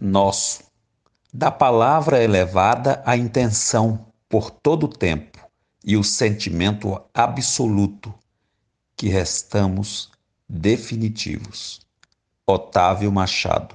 nosso, da palavra elevada à intenção por todo o tempo e o sentimento absoluto que restamos definitivos. Otávio Machado